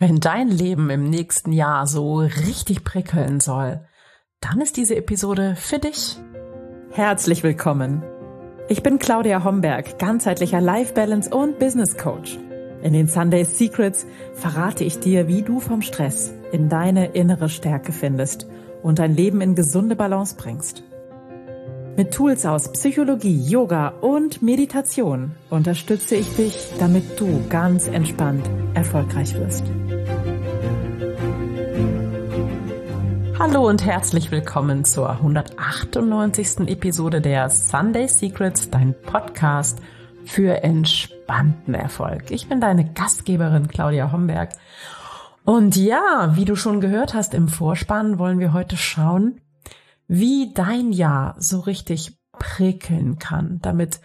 Wenn dein Leben im nächsten Jahr so richtig prickeln soll, dann ist diese Episode für dich. Herzlich willkommen. Ich bin Claudia Homberg, ganzheitlicher Life Balance und Business Coach. In den Sunday Secrets verrate ich dir, wie du vom Stress in deine innere Stärke findest und dein Leben in gesunde Balance bringst. Mit Tools aus Psychologie, Yoga und Meditation unterstütze ich dich, damit du ganz entspannt erfolgreich wirst. Hallo und herzlich willkommen zur 198. Episode der Sunday Secrets, dein Podcast für entspannten Erfolg. Ich bin deine Gastgeberin Claudia Homberg. Und ja, wie du schon gehört hast im Vorspann, wollen wir heute schauen, wie dein Jahr so richtig prickeln kann, damit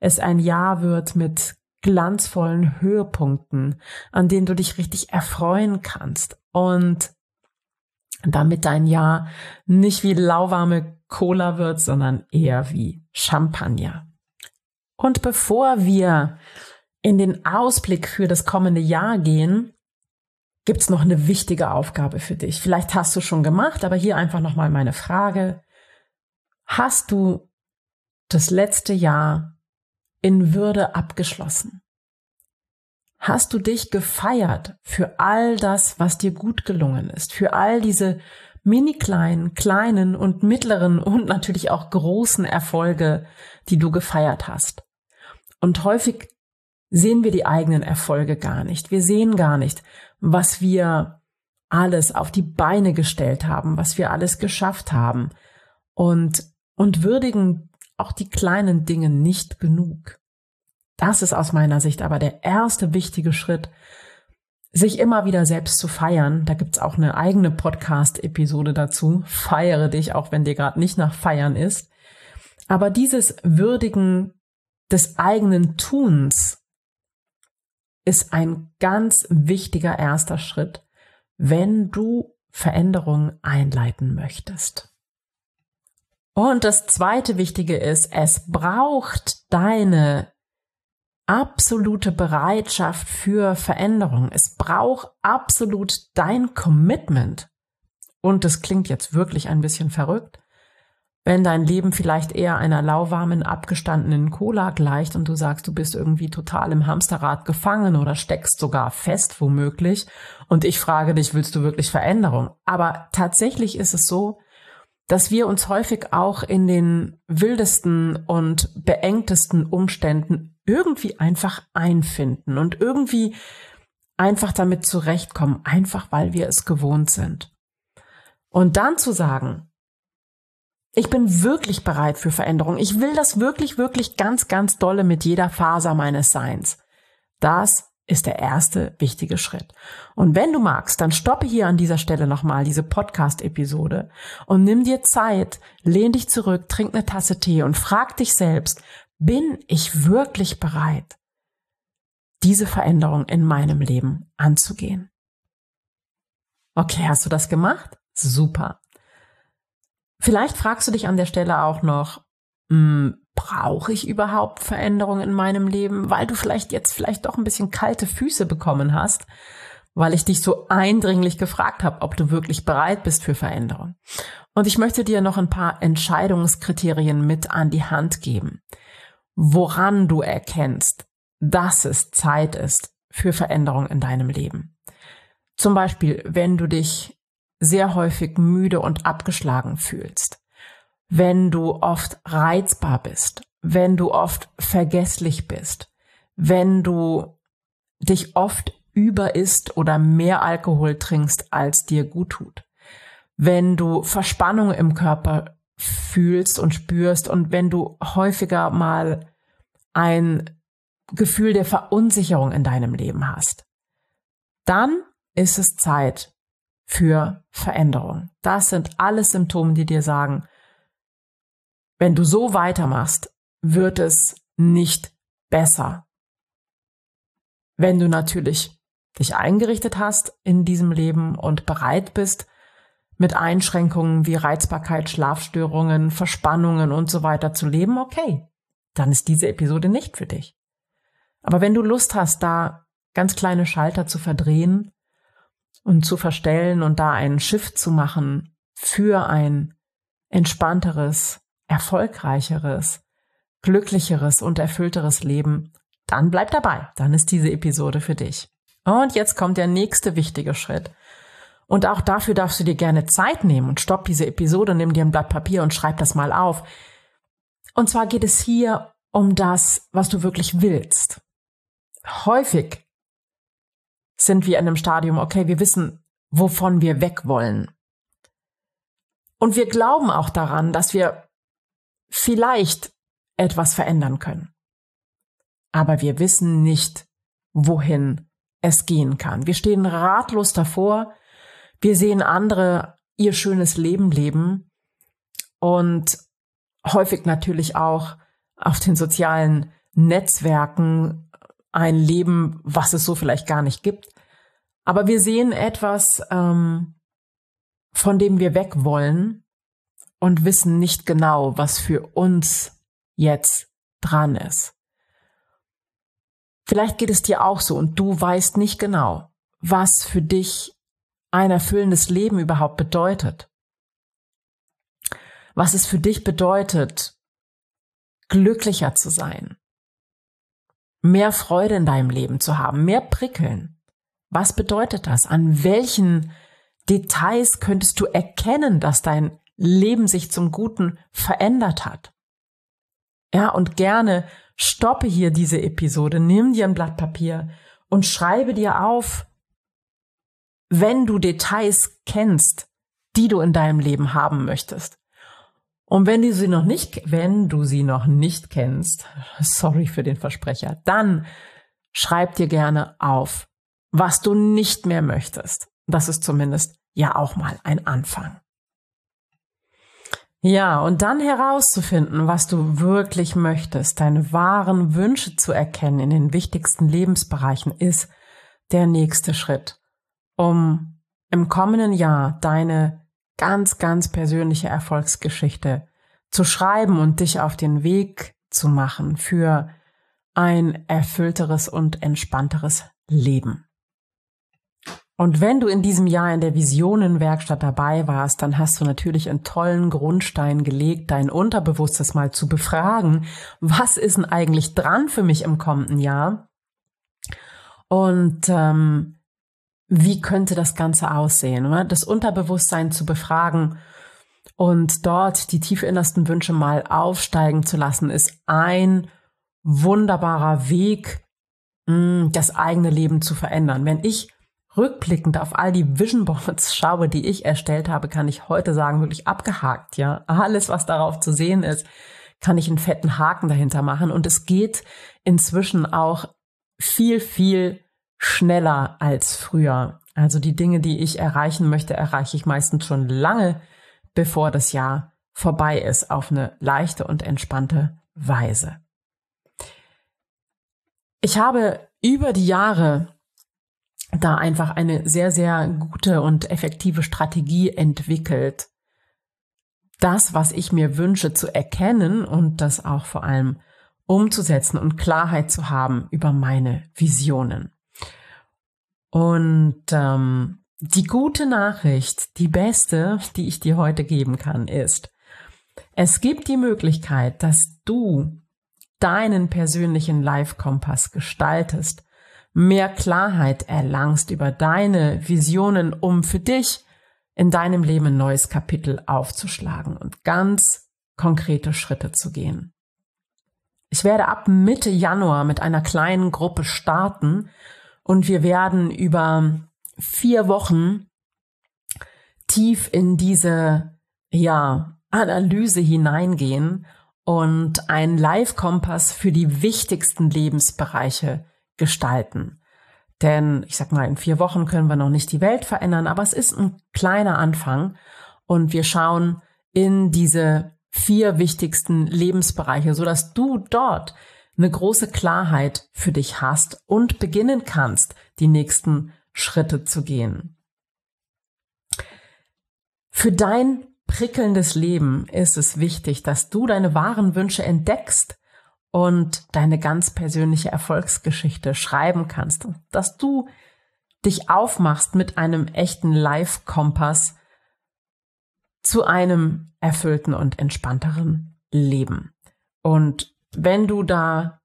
es ein Jahr wird mit glanzvollen Höhepunkten, an denen du dich richtig erfreuen kannst und damit dein Jahr nicht wie lauwarme Cola wird, sondern eher wie Champagner. Und bevor wir in den Ausblick für das kommende Jahr gehen, gibt's noch eine wichtige Aufgabe für dich. Vielleicht hast du schon gemacht, aber hier einfach nochmal meine Frage. Hast du das letzte Jahr in Würde abgeschlossen? Hast du dich gefeiert für all das, was dir gut gelungen ist, für all diese mini kleinen, kleinen und mittleren und natürlich auch großen Erfolge, die du gefeiert hast? Und häufig sehen wir die eigenen Erfolge gar nicht. Wir sehen gar nicht, was wir alles auf die Beine gestellt haben, was wir alles geschafft haben und, und würdigen auch die kleinen Dinge nicht genug. Das ist aus meiner Sicht aber der erste wichtige Schritt, sich immer wieder selbst zu feiern. Da gibt's auch eine eigene Podcast-Episode dazu. Feiere dich, auch wenn dir gerade nicht nach Feiern ist. Aber dieses Würdigen des eigenen Tuns ist ein ganz wichtiger erster Schritt, wenn du Veränderungen einleiten möchtest. Und das zweite Wichtige ist, es braucht deine absolute Bereitschaft für Veränderung. Es braucht absolut dein Commitment. Und das klingt jetzt wirklich ein bisschen verrückt, wenn dein Leben vielleicht eher einer lauwarmen, abgestandenen Cola gleicht und du sagst, du bist irgendwie total im Hamsterrad gefangen oder steckst sogar fest womöglich und ich frage dich, willst du wirklich Veränderung? Aber tatsächlich ist es so, dass wir uns häufig auch in den wildesten und beengtesten Umständen irgendwie einfach einfinden und irgendwie einfach damit zurechtkommen, einfach weil wir es gewohnt sind. Und dann zu sagen, ich bin wirklich bereit für Veränderung. Ich will das wirklich, wirklich ganz, ganz dolle mit jeder Faser meines Seins. Das ist der erste wichtige Schritt. Und wenn du magst, dann stoppe hier an dieser Stelle nochmal diese Podcast-Episode und nimm dir Zeit, lehn dich zurück, trink eine Tasse Tee und frag dich selbst, bin ich wirklich bereit, diese Veränderung in meinem Leben anzugehen? Okay, hast du das gemacht? Super. Vielleicht fragst du dich an der Stelle auch noch, hm, brauche ich überhaupt Veränderungen in meinem Leben, weil du vielleicht jetzt vielleicht doch ein bisschen kalte Füße bekommen hast, weil ich dich so eindringlich gefragt habe, ob du wirklich bereit bist für Veränderung. Und ich möchte dir noch ein paar Entscheidungskriterien mit an die Hand geben, woran du erkennst, dass es Zeit ist für Veränderung in deinem Leben. Zum Beispiel, wenn du dich sehr häufig müde und abgeschlagen fühlst, wenn du oft reizbar bist, wenn du oft vergesslich bist, wenn du dich oft über isst oder mehr Alkohol trinkst, als dir gut tut, wenn du Verspannung im Körper fühlst und spürst und wenn du häufiger mal ein Gefühl der Verunsicherung in deinem Leben hast, dann ist es Zeit, für Veränderung. Das sind alles Symptome, die dir sagen, wenn du so weitermachst, wird es nicht besser. Wenn du natürlich dich eingerichtet hast in diesem Leben und bereit bist, mit Einschränkungen wie Reizbarkeit, Schlafstörungen, Verspannungen und so weiter zu leben, okay, dann ist diese Episode nicht für dich. Aber wenn du Lust hast, da ganz kleine Schalter zu verdrehen und zu verstellen und da einen Shift zu machen für ein entspannteres, erfolgreicheres, glücklicheres und erfüllteres Leben, dann bleib dabei. Dann ist diese Episode für dich. Und jetzt kommt der nächste wichtige Schritt. Und auch dafür darfst du dir gerne Zeit nehmen und stopp diese Episode, nimm dir ein Blatt Papier und schreib das mal auf. Und zwar geht es hier um das, was du wirklich willst. Häufig sind wir in einem Stadium, okay, wir wissen, wovon wir weg wollen. Und wir glauben auch daran, dass wir vielleicht etwas verändern können. Aber wir wissen nicht, wohin es gehen kann. Wir stehen ratlos davor. Wir sehen andere ihr schönes Leben leben und häufig natürlich auch auf den sozialen Netzwerken ein Leben, was es so vielleicht gar nicht gibt. Aber wir sehen etwas, ähm, von dem wir weg wollen und wissen nicht genau, was für uns jetzt dran ist. Vielleicht geht es dir auch so und du weißt nicht genau, was für dich ein erfüllendes Leben überhaupt bedeutet. Was es für dich bedeutet, glücklicher zu sein, mehr Freude in deinem Leben zu haben, mehr prickeln. Was bedeutet das? An welchen Details könntest du erkennen, dass dein Leben sich zum Guten verändert hat? Ja, und gerne stoppe hier diese Episode, nimm dir ein Blatt Papier und schreibe dir auf, wenn du Details kennst, die du in deinem Leben haben möchtest. Und wenn du sie noch nicht, wenn du sie noch nicht kennst, sorry für den Versprecher, dann schreib dir gerne auf, was du nicht mehr möchtest. Das ist zumindest ja auch mal ein Anfang. Ja, und dann herauszufinden, was du wirklich möchtest, deine wahren Wünsche zu erkennen in den wichtigsten Lebensbereichen, ist der nächste Schritt, um im kommenden Jahr deine ganz, ganz persönliche Erfolgsgeschichte zu schreiben und dich auf den Weg zu machen für ein erfüllteres und entspannteres Leben. Und wenn du in diesem Jahr in der Visionenwerkstatt dabei warst, dann hast du natürlich einen tollen Grundstein gelegt, dein Unterbewusstes mal zu befragen. Was ist denn eigentlich dran für mich im kommenden Jahr? Und ähm, wie könnte das Ganze aussehen? Oder? Das Unterbewusstsein zu befragen und dort die tief innersten Wünsche mal aufsteigen zu lassen, ist ein wunderbarer Weg, mm, das eigene Leben zu verändern. Wenn ich rückblickend auf all die Vision Boards schaue, die ich erstellt habe, kann ich heute sagen, wirklich abgehakt, ja. Alles, was darauf zu sehen ist, kann ich einen fetten Haken dahinter machen. Und es geht inzwischen auch viel, viel schneller als früher. Also die Dinge, die ich erreichen möchte, erreiche ich meistens schon lange, bevor das Jahr vorbei ist, auf eine leichte und entspannte Weise. Ich habe über die Jahre da einfach eine sehr, sehr gute und effektive Strategie entwickelt, das, was ich mir wünsche, zu erkennen und das auch vor allem umzusetzen und Klarheit zu haben über meine Visionen. Und ähm, die gute Nachricht, die beste, die ich dir heute geben kann, ist, es gibt die Möglichkeit, dass du deinen persönlichen Life-Kompass gestaltest mehr Klarheit erlangst über deine Visionen, um für dich in deinem Leben ein neues Kapitel aufzuschlagen und ganz konkrete Schritte zu gehen. Ich werde ab Mitte Januar mit einer kleinen Gruppe starten und wir werden über vier Wochen tief in diese, ja, Analyse hineingehen und einen Live-Kompass für die wichtigsten Lebensbereiche gestalten. Denn ich sag mal, in vier Wochen können wir noch nicht die Welt verändern, aber es ist ein kleiner Anfang und wir schauen in diese vier wichtigsten Lebensbereiche, so dass du dort eine große Klarheit für dich hast und beginnen kannst, die nächsten Schritte zu gehen. Für dein prickelndes Leben ist es wichtig, dass du deine wahren Wünsche entdeckst und deine ganz persönliche Erfolgsgeschichte schreiben kannst, dass du dich aufmachst mit einem echten Live-Kompass zu einem erfüllten und entspannteren Leben. Und wenn du da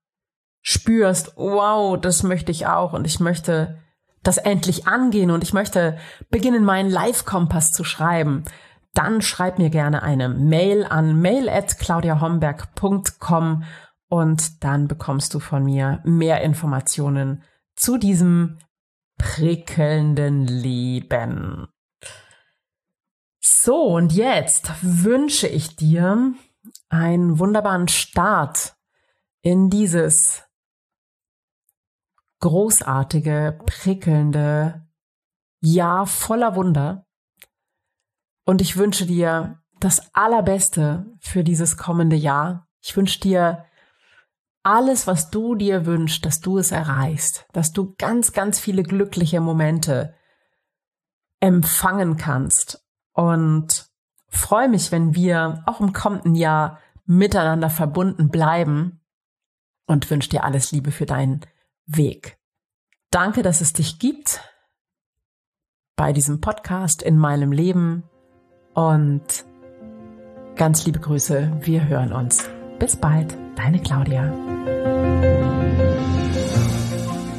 spürst, wow, das möchte ich auch und ich möchte das endlich angehen und ich möchte beginnen, meinen Live-Kompass zu schreiben, dann schreib mir gerne eine Mail an mail at claudiahomberg.com und dann bekommst du von mir mehr Informationen zu diesem prickelnden Leben. So, und jetzt wünsche ich dir einen wunderbaren Start in dieses großartige, prickelnde Jahr voller Wunder. Und ich wünsche dir das Allerbeste für dieses kommende Jahr. Ich wünsche dir alles, was du dir wünschst, dass du es erreichst, dass du ganz, ganz viele glückliche Momente empfangen kannst. Und freue mich, wenn wir auch im kommenden Jahr miteinander verbunden bleiben und wünsche dir alles Liebe für deinen Weg. Danke, dass es dich gibt bei diesem Podcast in meinem Leben und ganz liebe Grüße. Wir hören uns. Bis bald, deine Claudia.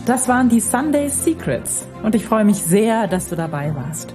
Das waren die Sunday Secrets und ich freue mich sehr, dass du dabei warst.